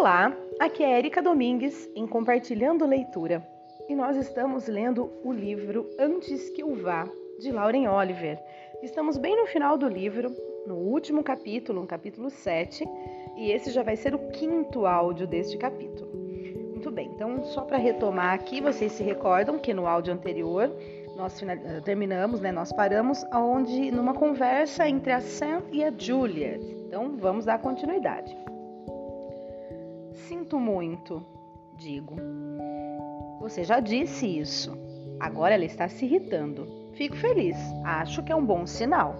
Olá, aqui é Erika Domingues em Compartilhando Leitura e nós estamos lendo o livro Antes que eu vá, de Lauren Oliver. Estamos bem no final do livro, no último capítulo, no capítulo 7, e esse já vai ser o quinto áudio deste capítulo. Muito bem, então só para retomar aqui, vocês se recordam que no áudio anterior nós terminamos, né, nós paramos onde numa conversa entre a Sam e a Juliet. Então vamos dar continuidade. Sinto muito, digo. Você já disse isso. Agora ela está se irritando. Fico feliz. Acho que é um bom sinal.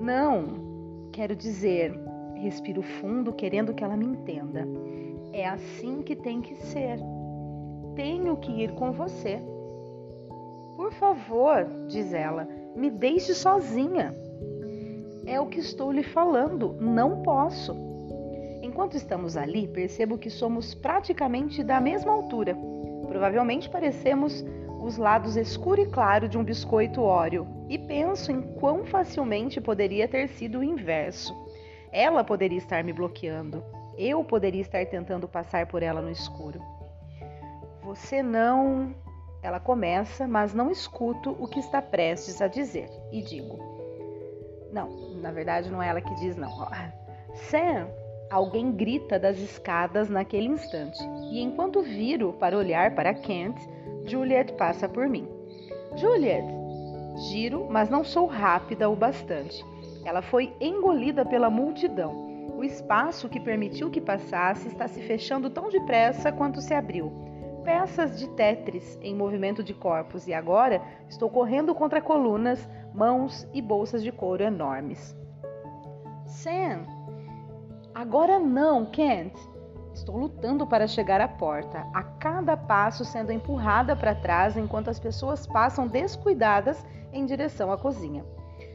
Não, quero dizer, respiro fundo, querendo que ela me entenda. É assim que tem que ser. Tenho que ir com você. Por favor, diz ela, me deixe sozinha. É o que estou lhe falando, não posso. Enquanto estamos ali, percebo que somos praticamente da mesma altura. Provavelmente parecemos os lados escuro e claro de um biscoito óleo e penso em quão facilmente poderia ter sido o inverso. Ela poderia estar me bloqueando, eu poderia estar tentando passar por ela no escuro. Você não. Ela começa, mas não escuto o que está prestes a dizer e digo: Não, na verdade não é ela que diz, não. Sam, Alguém grita das escadas naquele instante, e enquanto viro para olhar para Kent, Juliet passa por mim. Juliet! Giro, mas não sou rápida o bastante. Ela foi engolida pela multidão. O espaço que permitiu que passasse está se fechando tão depressa quanto se abriu. Peças de Tetris em movimento de corpos, e agora estou correndo contra colunas, mãos e bolsas de couro enormes. Sam, Agora não, Kent. Estou lutando para chegar à porta, a cada passo sendo empurrada para trás enquanto as pessoas passam descuidadas em direção à cozinha,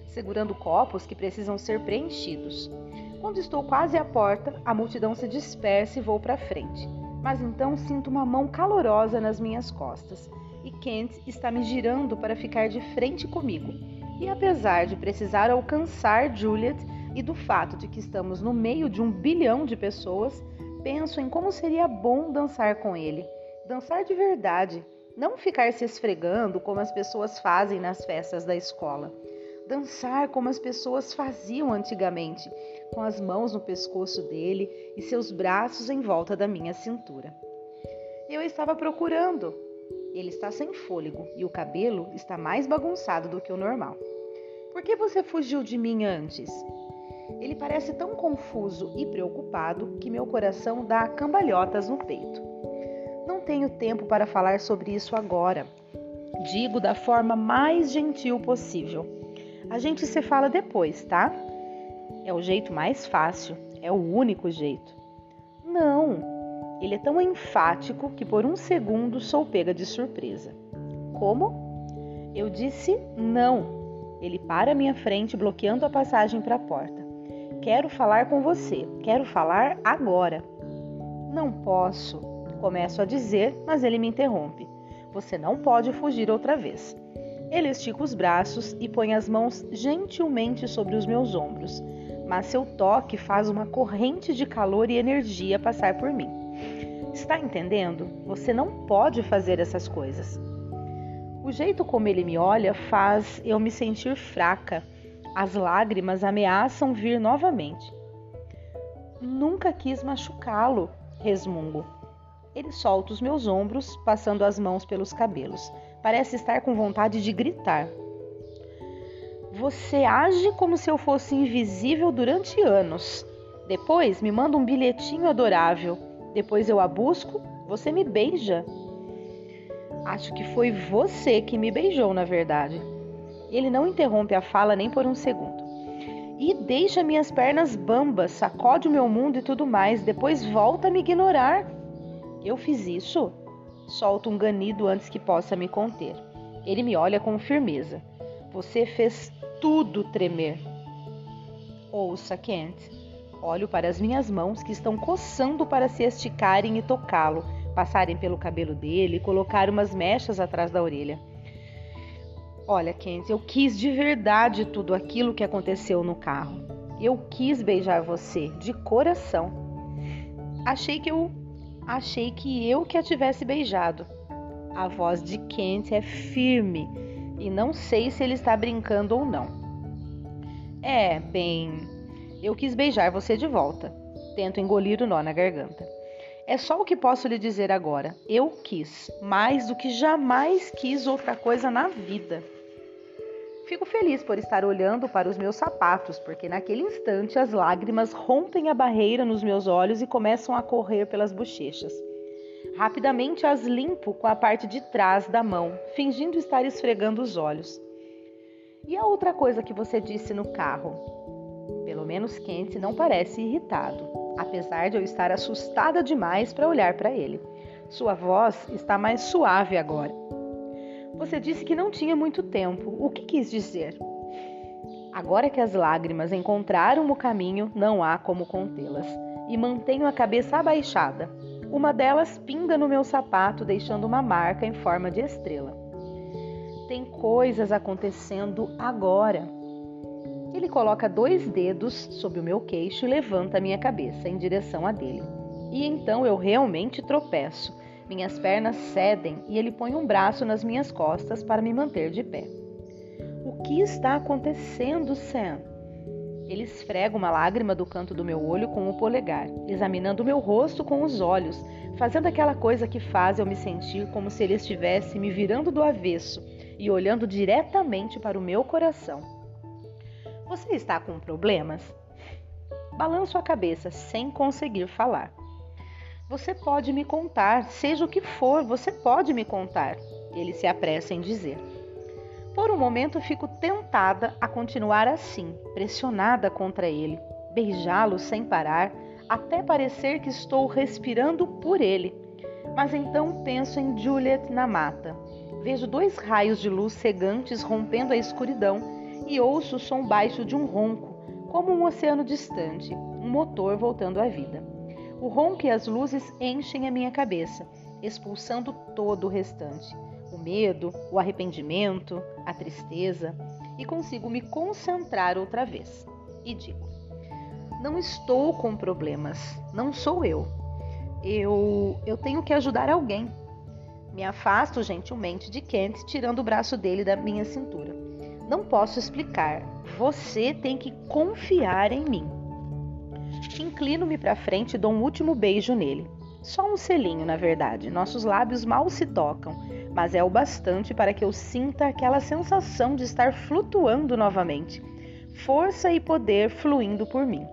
segurando copos que precisam ser preenchidos. Quando estou quase à porta, a multidão se dispersa e vou para frente. Mas então sinto uma mão calorosa nas minhas costas e Kent está me girando para ficar de frente comigo. E apesar de precisar alcançar Juliet, e do fato de que estamos no meio de um bilhão de pessoas, penso em como seria bom dançar com ele. Dançar de verdade, não ficar se esfregando como as pessoas fazem nas festas da escola. Dançar como as pessoas faziam antigamente, com as mãos no pescoço dele e seus braços em volta da minha cintura. Eu estava procurando. Ele está sem fôlego e o cabelo está mais bagunçado do que o normal. Por que você fugiu de mim antes? Ele parece tão confuso e preocupado que meu coração dá cambalhotas no peito. Não tenho tempo para falar sobre isso agora. Digo da forma mais gentil possível. A gente se fala depois, tá? É o jeito mais fácil, é o único jeito. Não, ele é tão enfático que por um segundo sou pega de surpresa. Como? Eu disse não. Ele para à minha frente, bloqueando a passagem para a porta. Quero falar com você, quero falar agora. Não posso, começo a dizer, mas ele me interrompe. Você não pode fugir outra vez. Ele estica os braços e põe as mãos gentilmente sobre os meus ombros, mas seu toque faz uma corrente de calor e energia passar por mim. Está entendendo? Você não pode fazer essas coisas. O jeito como ele me olha faz eu me sentir fraca as lágrimas ameaçam vir novamente. Nunca quis machucá-lo, resmungo. Ele solta os meus ombros, passando as mãos pelos cabelos. Parece estar com vontade de gritar. Você age como se eu fosse invisível durante anos. Depois me manda um bilhetinho adorável. Depois eu a busco, você me beija. Acho que foi você que me beijou, na verdade. Ele não interrompe a fala nem por um segundo. E deixa minhas pernas bambas, sacode o meu mundo e tudo mais, depois volta a me ignorar. Eu fiz isso? Solto um ganido antes que possa me conter. Ele me olha com firmeza. Você fez tudo tremer. Ouça, Kent. Olho para as minhas mãos que estão coçando para se esticarem e tocá-lo, passarem pelo cabelo dele e colocar umas mechas atrás da orelha. Olha, Kenzie, eu quis de verdade tudo aquilo que aconteceu no carro. Eu quis beijar você de coração. Achei que eu achei que eu que a tivesse beijado. A voz de Kent é firme e não sei se ele está brincando ou não. É, bem, eu quis beijar você de volta. Tento engolir o nó na garganta. É só o que posso lhe dizer agora. Eu quis, mais do que jamais quis outra coisa na vida. Fico feliz por estar olhando para os meus sapatos, porque naquele instante as lágrimas rompem a barreira nos meus olhos e começam a correr pelas bochechas. Rapidamente as limpo com a parte de trás da mão, fingindo estar esfregando os olhos. E a outra coisa que você disse no carro? Pelo menos Kent não parece irritado, apesar de eu estar assustada demais para olhar para ele. Sua voz está mais suave agora. Você disse que não tinha muito tempo. O que quis dizer? Agora que as lágrimas encontraram o caminho, não há como contê-las. E mantenho a cabeça abaixada. Uma delas pinga no meu sapato, deixando uma marca em forma de estrela. Tem coisas acontecendo agora. Ele coloca dois dedos sob o meu queixo e levanta a minha cabeça em direção a dele. E então eu realmente tropeço minhas pernas cedem e ele põe um braço nas minhas costas para me manter de pé. O que está acontecendo, Sam? Ele esfrega uma lágrima do canto do meu olho com o polegar, examinando meu rosto com os olhos, fazendo aquela coisa que faz eu me sentir como se ele estivesse me virando do avesso e olhando diretamente para o meu coração. Você está com problemas? Balanço a cabeça sem conseguir falar. Você pode me contar, seja o que for, você pode me contar. Ele se apressa em dizer. Por um momento fico tentada a continuar assim, pressionada contra ele, beijá-lo sem parar, até parecer que estou respirando por ele. Mas então penso em Juliet na mata. Vejo dois raios de luz cegantes rompendo a escuridão e ouço o som baixo de um ronco, como um oceano distante, um motor voltando à vida. O ronco e as luzes enchem a minha cabeça, expulsando todo o restante. O medo, o arrependimento, a tristeza, e consigo me concentrar outra vez. E digo: Não estou com problemas, não sou eu. Eu eu tenho que ajudar alguém. Me afasto gentilmente de Kent, tirando o braço dele da minha cintura. Não posso explicar. Você tem que confiar em mim. Inclino-me para frente e dou um último beijo nele. Só um selinho, na verdade. Nossos lábios mal se tocam, mas é o bastante para que eu sinta aquela sensação de estar flutuando novamente. Força e poder fluindo por mim.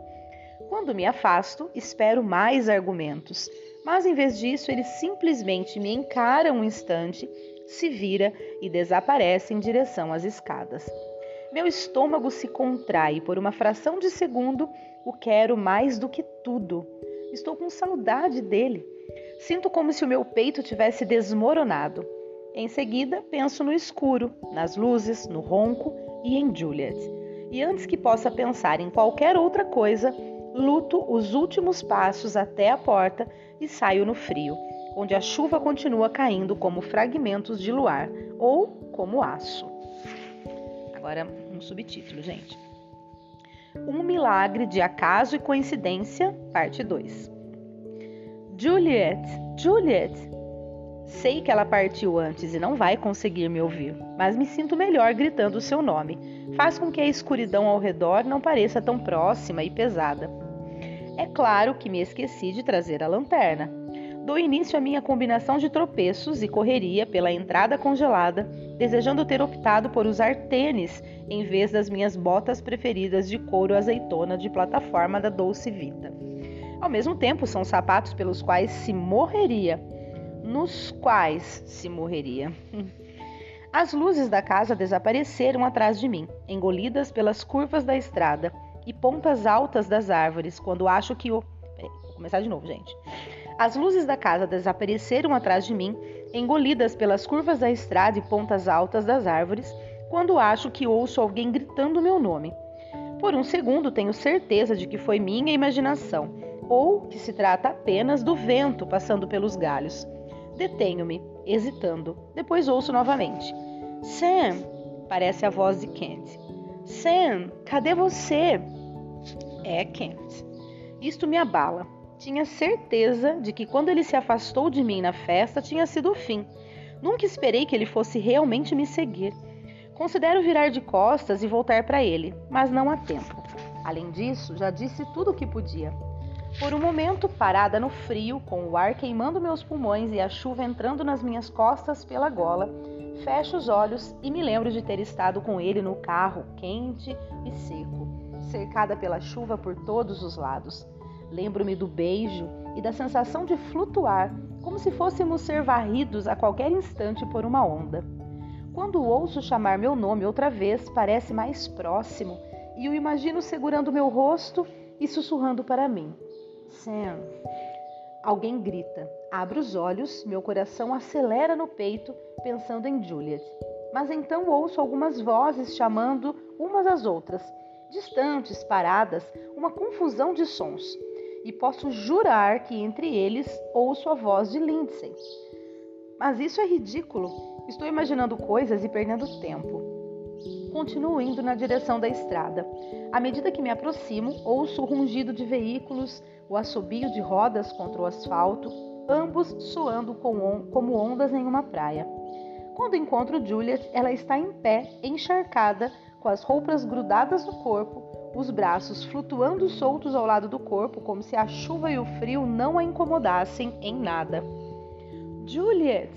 Quando me afasto, espero mais argumentos, mas em vez disso, ele simplesmente me encara um instante, se vira e desaparece em direção às escadas. Meu estômago se contrai por uma fração de segundo o quero mais do que tudo. Estou com saudade dele. Sinto como se o meu peito tivesse desmoronado. Em seguida, penso no escuro, nas luzes, no ronco e em Juliet. E antes que possa pensar em qualquer outra coisa, luto os últimos passos até a porta e saio no frio, onde a chuva continua caindo como fragmentos de luar ou como aço. Agora, um subtítulo, gente. Um milagre de acaso e coincidência, parte 2. Juliet, Juliet. Sei que ela partiu antes e não vai conseguir me ouvir, mas me sinto melhor gritando o seu nome. Faz com que a escuridão ao redor não pareça tão próxima e pesada. É claro que me esqueci de trazer a lanterna. Dou início à minha combinação de tropeços e correria pela entrada congelada, desejando ter optado por usar tênis em vez das minhas botas preferidas de couro azeitona de plataforma da Dolce Vita. Ao mesmo tempo, são sapatos pelos quais se morreria. Nos quais se morreria. As luzes da casa desapareceram atrás de mim, engolidas pelas curvas da estrada e pontas altas das árvores, quando acho que o. Vou começar de novo, gente. As luzes da casa desapareceram atrás de mim, engolidas pelas curvas da estrada e pontas altas das árvores, quando acho que ouço alguém gritando meu nome. Por um segundo tenho certeza de que foi minha imaginação, ou que se trata apenas do vento passando pelos galhos. Detenho-me, hesitando. Depois ouço novamente. Sam! Parece a voz de Kent. Sam, cadê você? É Kent. Isto me abala. Tinha certeza de que quando ele se afastou de mim na festa tinha sido o fim. Nunca esperei que ele fosse realmente me seguir. Considero virar de costas e voltar para ele, mas não há tempo. Além disso, já disse tudo o que podia. Por um momento, parada no frio, com o ar queimando meus pulmões e a chuva entrando nas minhas costas pela gola, fecho os olhos e me lembro de ter estado com ele no carro, quente e seco, cercada pela chuva por todos os lados. Lembro-me do beijo e da sensação de flutuar, como se fôssemos ser varridos a qualquer instante por uma onda. Quando ouço chamar meu nome outra vez, parece mais próximo e o imagino segurando meu rosto e sussurrando para mim: Sam. Alguém grita. Abro os olhos, meu coração acelera no peito, pensando em Juliet. Mas então ouço algumas vozes chamando umas às outras, distantes, paradas, uma confusão de sons e posso jurar que entre eles ouço a voz de Lindsay. Mas isso é ridículo. Estou imaginando coisas e perdendo tempo. Continuo indo na direção da estrada. À medida que me aproximo, ouço o rungido de veículos, o assobio de rodas contra o asfalto, ambos soando como ondas em uma praia. Quando encontro Juliet, ela está em pé, encharcada, com as roupas grudadas no corpo, os braços flutuando soltos ao lado do corpo, como se a chuva e o frio não a incomodassem em nada. Juliet!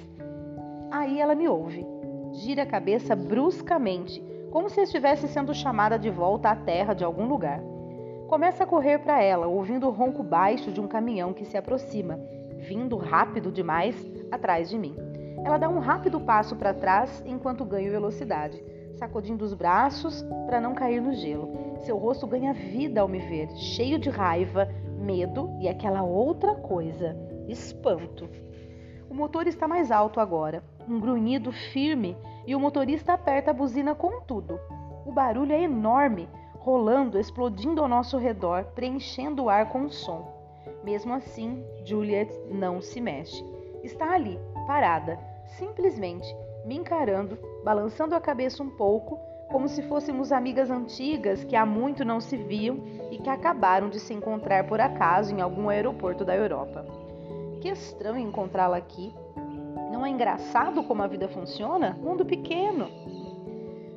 Aí ela me ouve. Gira a cabeça bruscamente, como se estivesse sendo chamada de volta à terra de algum lugar. Começa a correr para ela, ouvindo o ronco baixo de um caminhão que se aproxima, vindo rápido demais atrás de mim. Ela dá um rápido passo para trás enquanto ganho velocidade sacudindo os braços para não cair no gelo. Seu rosto ganha vida ao me ver, cheio de raiva, medo e aquela outra coisa, espanto. O motor está mais alto agora, um grunhido firme, e o motorista aperta a buzina com tudo. O barulho é enorme, rolando, explodindo ao nosso redor, preenchendo o ar com som. Mesmo assim, Juliet não se mexe. Está ali, parada, simplesmente me encarando, balançando a cabeça um pouco, como se fôssemos amigas antigas que há muito não se viam e que acabaram de se encontrar por acaso em algum aeroporto da Europa. Que estranho encontrá-la aqui. Não é engraçado como a vida funciona? Mundo pequeno.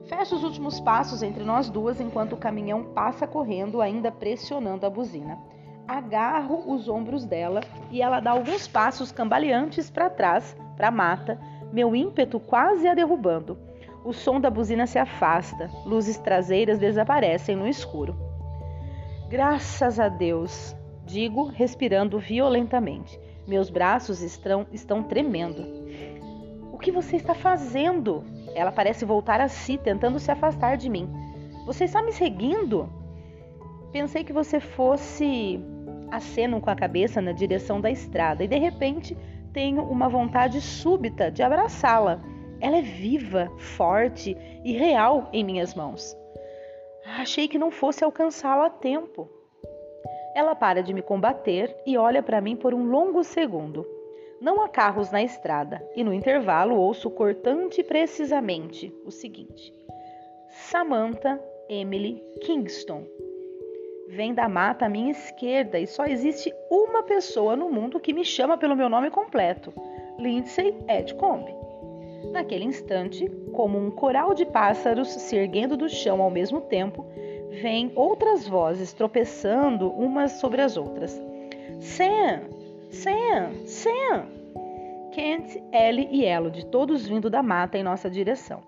Fecho os últimos passos entre nós duas enquanto o caminhão passa correndo, ainda pressionando a buzina. Agarro os ombros dela e ela dá alguns passos cambaleantes para trás, para a mata, meu ímpeto quase a derrubando. O som da buzina se afasta, luzes traseiras desaparecem no escuro. Graças a Deus, digo, respirando violentamente. Meus braços estão, estão tremendo. O que você está fazendo? Ela parece voltar a si, tentando se afastar de mim. Você está me seguindo? Pensei que você fosse. Aceno com a cabeça na direção da estrada e de repente tenho uma vontade súbita de abraçá-la. Ela é viva, forte e real em minhas mãos. Achei que não fosse alcançá-la a tempo. Ela para de me combater e olha para mim por um longo segundo. Não há carros na estrada e no intervalo ouço cortante precisamente o seguinte: Samantha Emily Kingston vem da mata à minha esquerda e só existe uma pessoa no mundo que me chama pelo meu nome completo: Lindsay Edcombe. Naquele instante, como um coral de pássaros se erguendo do chão ao mesmo tempo, vêm outras vozes tropeçando umas sobre as outras. Sam! Sam! Sam! Kent, Ellie e Elodie, todos vindo da mata em nossa direção.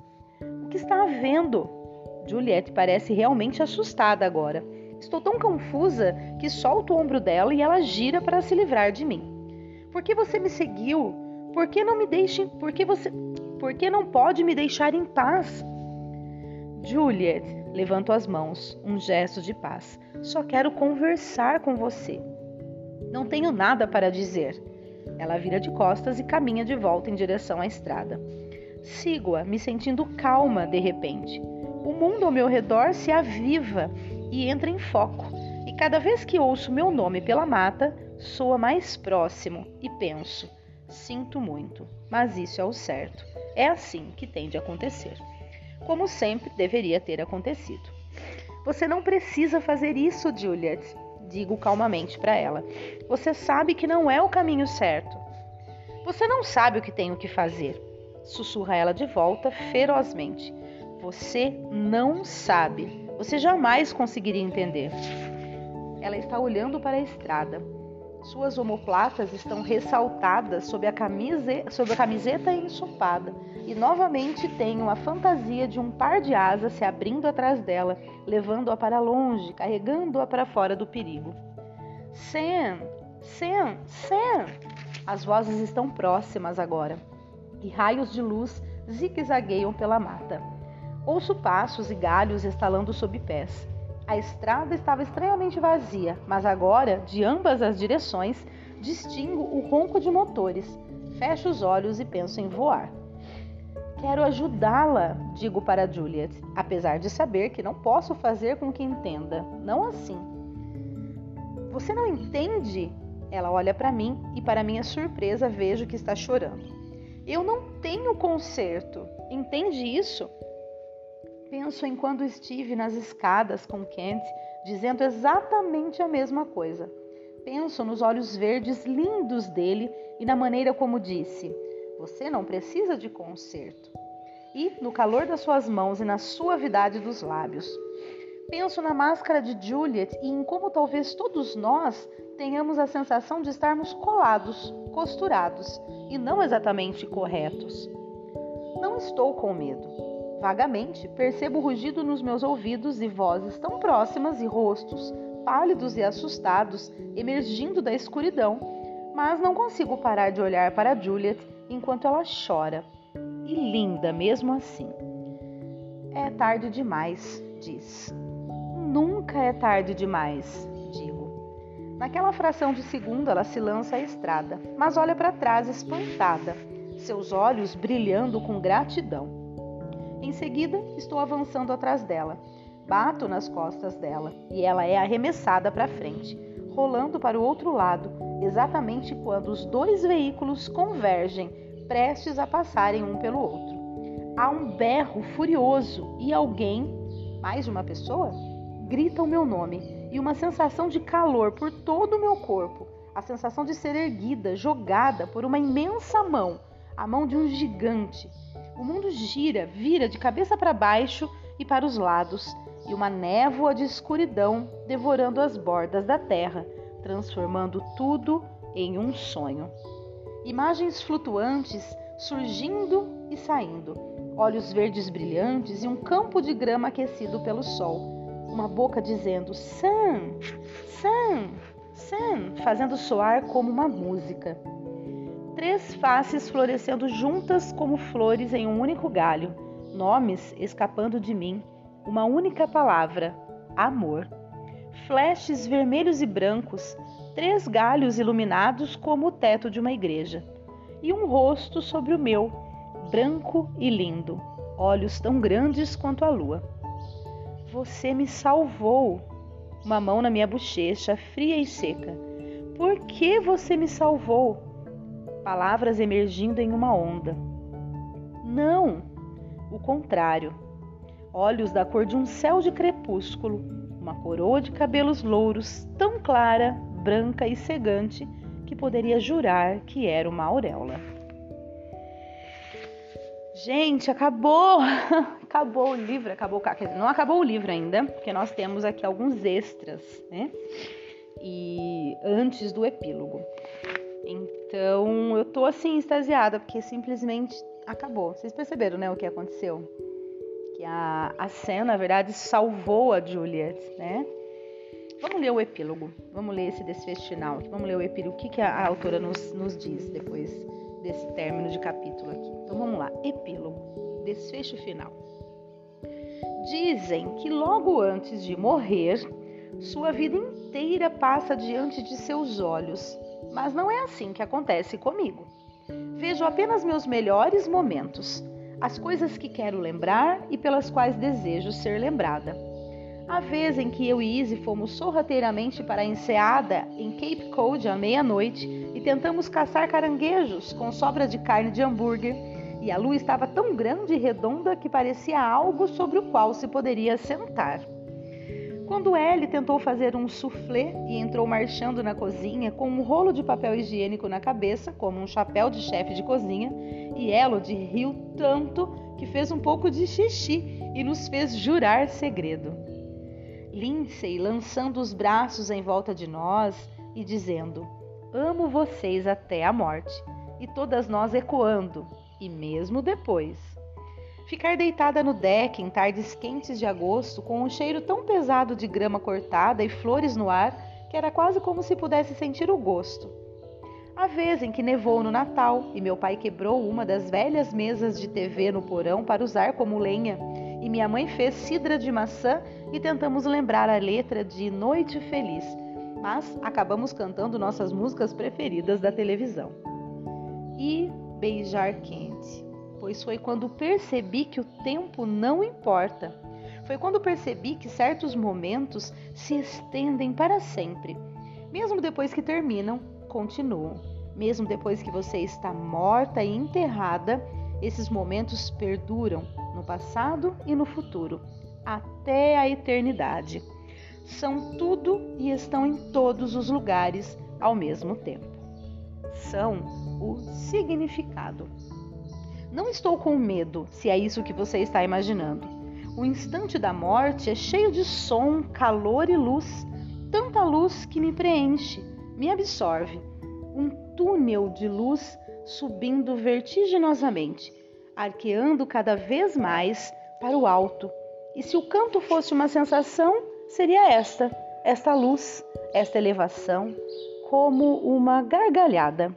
O que está havendo? Juliette parece realmente assustada agora. Estou tão confusa que solto o ombro dela e ela gira para se livrar de mim. Por que você me seguiu? Por que não me deixe? Por que você? Por que não pode me deixar em paz? Juliet, levanto as mãos, um gesto de paz. Só quero conversar com você. Não tenho nada para dizer. Ela vira de costas e caminha de volta em direção à estrada. Sigo-a, me sentindo calma de repente. O mundo ao meu redor se aviva e entra em foco. E cada vez que ouço meu nome pela mata, soa mais próximo e penso: sinto muito, mas isso é o certo. É assim que tem de acontecer. Como sempre deveria ter acontecido. Você não precisa fazer isso, Juliet. digo calmamente para ela. Você sabe que não é o caminho certo. Você não sabe o que tenho que fazer. Sussurra ela de volta ferozmente. Você não sabe. Você jamais conseguiria entender. Ela está olhando para a estrada. Suas omoplatas estão ressaltadas sob a, camisa, sob a camiseta ensopada e novamente tenho a fantasia de um par de asas se abrindo atrás dela, levando-a para longe, carregando-a para fora do perigo. Sam! Sam! Sam! As vozes estão próximas agora e raios de luz zigue-zagueiam pela mata. Ouço passos e galhos estalando sob pés. A estrada estava extremamente vazia, mas agora, de ambas as direções, distingo o ronco de motores. Fecho os olhos e penso em voar. Quero ajudá-la, digo para Juliet, apesar de saber que não posso fazer com que entenda. Não assim. Você não entende? Ela olha para mim e, para minha surpresa, vejo que está chorando. Eu não tenho conserto. Entende isso? Penso em quando estive nas escadas com Kent, dizendo exatamente a mesma coisa. Penso nos olhos verdes lindos dele e na maneira como disse: Você não precisa de conserto. E no calor das suas mãos e na suavidade dos lábios. Penso na máscara de Juliet e em como talvez todos nós tenhamos a sensação de estarmos colados, costurados e não exatamente corretos. Não estou com medo. Vagamente, percebo rugido nos meus ouvidos e vozes tão próximas e rostos, pálidos e assustados, emergindo da escuridão, mas não consigo parar de olhar para Juliet enquanto ela chora. E linda mesmo assim. É tarde demais, diz. Nunca é tarde demais, digo. Naquela fração de segundo, ela se lança à estrada, mas olha para trás espantada, seus olhos brilhando com gratidão. Em seguida, estou avançando atrás dela. Bato nas costas dela e ela é arremessada para frente, rolando para o outro lado, exatamente quando os dois veículos convergem, prestes a passarem um pelo outro. Há um berro furioso e alguém, mais uma pessoa, grita o meu nome e uma sensação de calor por todo o meu corpo, a sensação de ser erguida, jogada por uma imensa mão, a mão de um gigante o mundo gira, vira de cabeça para baixo e para os lados, e uma névoa de escuridão devorando as bordas da terra, transformando tudo em um sonho. Imagens flutuantes surgindo e saindo, olhos verdes brilhantes e um campo de grama aquecido pelo sol. Uma boca dizendo Sam, Sam, Sam, fazendo soar como uma música três faces florescendo juntas como flores em um único galho, nomes escapando de mim, uma única palavra: amor. Flashes vermelhos e brancos, três galhos iluminados como o teto de uma igreja, e um rosto sobre o meu, branco e lindo, olhos tão grandes quanto a lua. Você me salvou. Uma mão na minha bochecha, fria e seca. Por que você me salvou? Palavras emergindo em uma onda. Não, o contrário. Olhos da cor de um céu de crepúsculo, uma coroa de cabelos louros tão clara, branca e cegante que poderia jurar que era uma auréola. Gente, acabou! Acabou o livro, acabou, não acabou o livro ainda, porque nós temos aqui alguns extras, né? E antes do epílogo. Então eu tô assim extasiada porque simplesmente acabou. Vocês perceberam, né, o que aconteceu? Que a, a cena, na verdade, salvou a Juliet, né? Vamos ler o epílogo. Vamos ler esse desfecho final. Vamos ler o epílogo. O que, que a, a autora nos, nos diz depois desse término de capítulo aqui. Então vamos lá. Epílogo. Desfecho final. Dizem que logo antes de morrer, sua vida inteira passa diante de seus olhos mas não é assim que acontece comigo. Vejo apenas meus melhores momentos, as coisas que quero lembrar e pelas quais desejo ser lembrada. A vez em que eu e Izzy fomos sorrateiramente para a enseada em Cape Cod à meia-noite e tentamos caçar caranguejos com sobra de carne de hambúrguer, e a lua estava tão grande e redonda que parecia algo sobre o qual se poderia sentar. Quando Ellie tentou fazer um soufflé e entrou marchando na cozinha com um rolo de papel higiênico na cabeça, como um chapéu de chefe de cozinha, e Elodie riu tanto que fez um pouco de xixi e nos fez jurar segredo. Lindsay lançando os braços em volta de nós e dizendo: Amo vocês até a morte, e todas nós ecoando, e mesmo depois. Ficar deitada no deck em tardes quentes de agosto, com um cheiro tão pesado de grama cortada e flores no ar, que era quase como se pudesse sentir o gosto. A vez em que nevou no Natal e meu pai quebrou uma das velhas mesas de TV no porão para usar como lenha, e minha mãe fez cidra de maçã e tentamos lembrar a letra de Noite Feliz, mas acabamos cantando nossas músicas preferidas da televisão. E beijar quente pois foi quando percebi que o tempo não importa. Foi quando percebi que certos momentos se estendem para sempre. Mesmo depois que terminam, continuam. Mesmo depois que você está morta e enterrada, esses momentos perduram no passado e no futuro, até a eternidade. São tudo e estão em todos os lugares ao mesmo tempo. São o significado. Não estou com medo, se é isso que você está imaginando. O instante da morte é cheio de som, calor e luz, tanta luz que me preenche, me absorve. Um túnel de luz subindo vertiginosamente, arqueando cada vez mais para o alto. E se o canto fosse uma sensação, seria esta, esta luz, esta elevação, como uma gargalhada.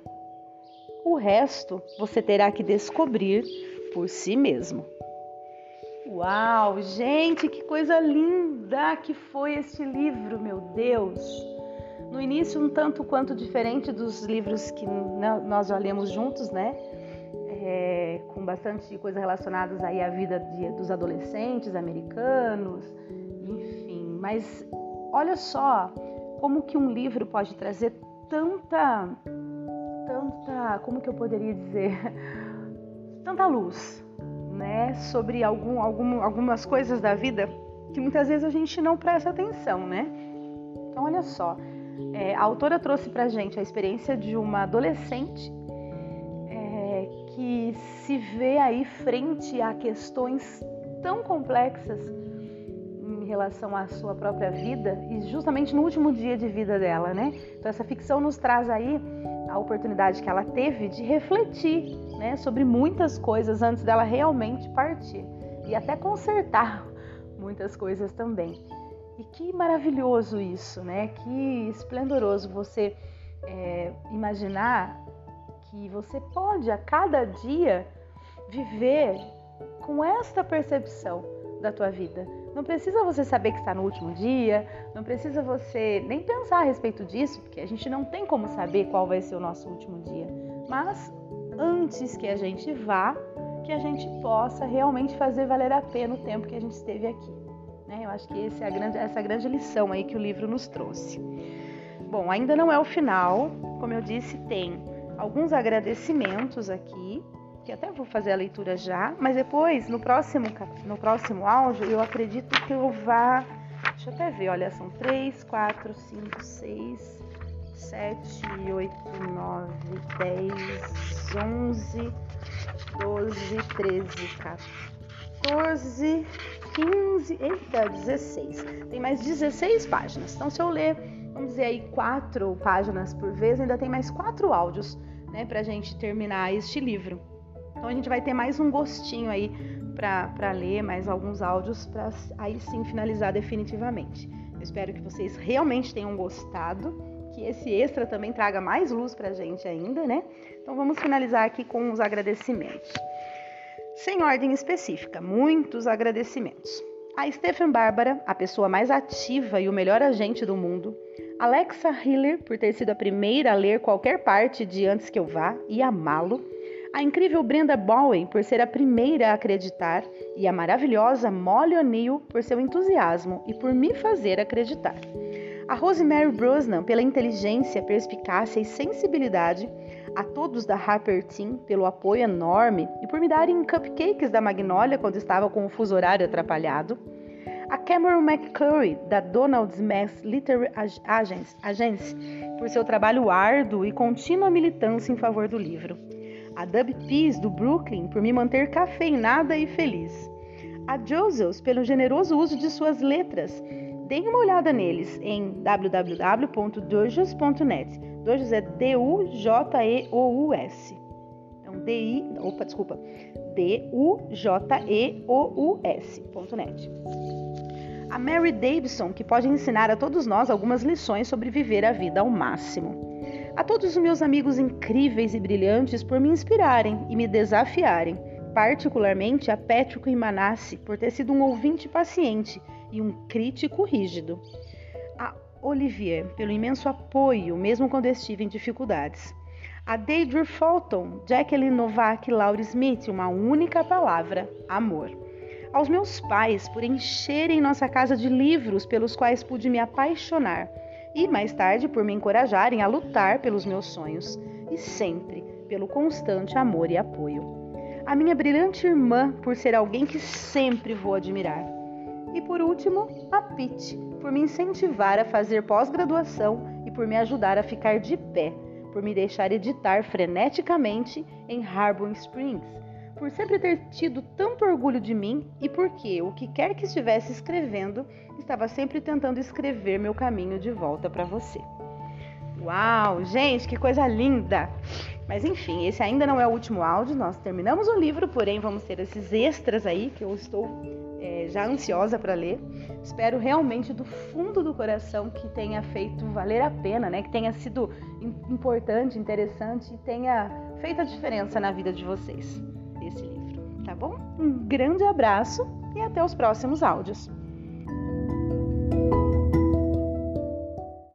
O resto você terá que descobrir por si mesmo. Uau, gente, que coisa linda que foi este livro, meu Deus! No início, um tanto quanto diferente dos livros que nós já lemos juntos, né? É, com bastante coisa relacionadas aí à vida de, dos adolescentes americanos, enfim. Mas olha só como que um livro pode trazer tanta tanta, como que eu poderia dizer, tanta luz, né, sobre algum, algum, algumas coisas da vida que muitas vezes a gente não presta atenção, né? Então, olha só, é, a autora trouxe pra gente a experiência de uma adolescente é, que se vê aí frente a questões tão complexas relação à sua própria vida e justamente no último dia de vida dela, né? Então essa ficção nos traz aí a oportunidade que ela teve de refletir né, sobre muitas coisas antes dela realmente partir e até consertar muitas coisas também. E que maravilhoso isso, né? Que esplendoroso você é, imaginar que você pode a cada dia viver com esta percepção da tua vida. Não precisa você saber que está no último dia, não precisa você nem pensar a respeito disso, porque a gente não tem como saber qual vai ser o nosso último dia. Mas antes que a gente vá, que a gente possa realmente fazer valer a pena o tempo que a gente esteve aqui. Né? Eu acho que esse é grande, essa é a grande lição aí que o livro nos trouxe. Bom, ainda não é o final, como eu disse, tem alguns agradecimentos aqui que até vou fazer a leitura já, mas depois, no próximo, no próximo áudio, eu acredito que eu vá. Deixa eu até ver, olha, são 3, 4, 5, 6, 7, 8, 9, 10, 11, 12, 13, 14, 15, eita, 16. Tem mais 16 páginas. Então, se eu ler, vamos dizer aí, quatro páginas por vez, ainda tem mais quatro áudios, né, pra gente terminar este livro. Então a gente vai ter mais um gostinho aí para ler, mais alguns áudios para aí sim finalizar definitivamente. Eu espero que vocês realmente tenham gostado, que esse extra também traga mais luz para a gente ainda, né? Então vamos finalizar aqui com os agradecimentos. Sem ordem específica, muitos agradecimentos. A Stephen Bárbara, a pessoa mais ativa e o melhor agente do mundo. Alexa Hiller, por ter sido a primeira a ler qualquer parte de Antes que eu vá e amá-lo a incrível Brenda Bowen por ser a primeira a acreditar e a maravilhosa Molly O'Neill por seu entusiasmo e por me fazer acreditar. A Rosemary Brosnan pela inteligência, perspicácia e sensibilidade, a todos da Harper Team pelo apoio enorme e por me darem cupcakes da Magnolia quando estava com o fuso horário atrapalhado, A Cameron McCurry, da Donald Smith Literary Agency, por seu trabalho árduo e contínua militância em favor do livro. A Dub Peace, do Brooklyn, por me manter cafeinada e feliz. A Joseph, pelo generoso uso de suas letras. Deem uma olhada neles em www.dojos.net. Dojos é D-U-J-E-O-U-S. Então, D-I, opa, desculpa, D-U-J-E-O-U-S.net. A Mary Davidson, que pode ensinar a todos nós algumas lições sobre viver a vida ao máximo. A todos os meus amigos incríveis e brilhantes por me inspirarem e me desafiarem, particularmente a Patrick Manassi por ter sido um ouvinte paciente e um crítico rígido. A Olivier pelo imenso apoio, mesmo quando estive em dificuldades. A Deidre Fulton, Jacqueline Novak e Laura Smith, uma única palavra: amor aos meus pais por encherem nossa casa de livros pelos quais pude me apaixonar e mais tarde por me encorajarem a lutar pelos meus sonhos e sempre pelo constante amor e apoio. A minha brilhante irmã por ser alguém que sempre vou admirar. E por último, a Pete por me incentivar a fazer pós-graduação e por me ajudar a ficar de pé, por me deixar editar freneticamente em Harbor Springs por sempre ter tido tanto orgulho de mim e porque o que quer que estivesse escrevendo, estava sempre tentando escrever meu caminho de volta para você. Uau, gente, que coisa linda! Mas enfim, esse ainda não é o último áudio, nós terminamos o livro, porém vamos ter esses extras aí que eu estou é, já ansiosa para ler. Espero realmente do fundo do coração que tenha feito valer a pena, né? Que tenha sido importante, interessante e tenha feito a diferença na vida de vocês desse livro, tá bom? Um grande abraço e até os próximos áudios.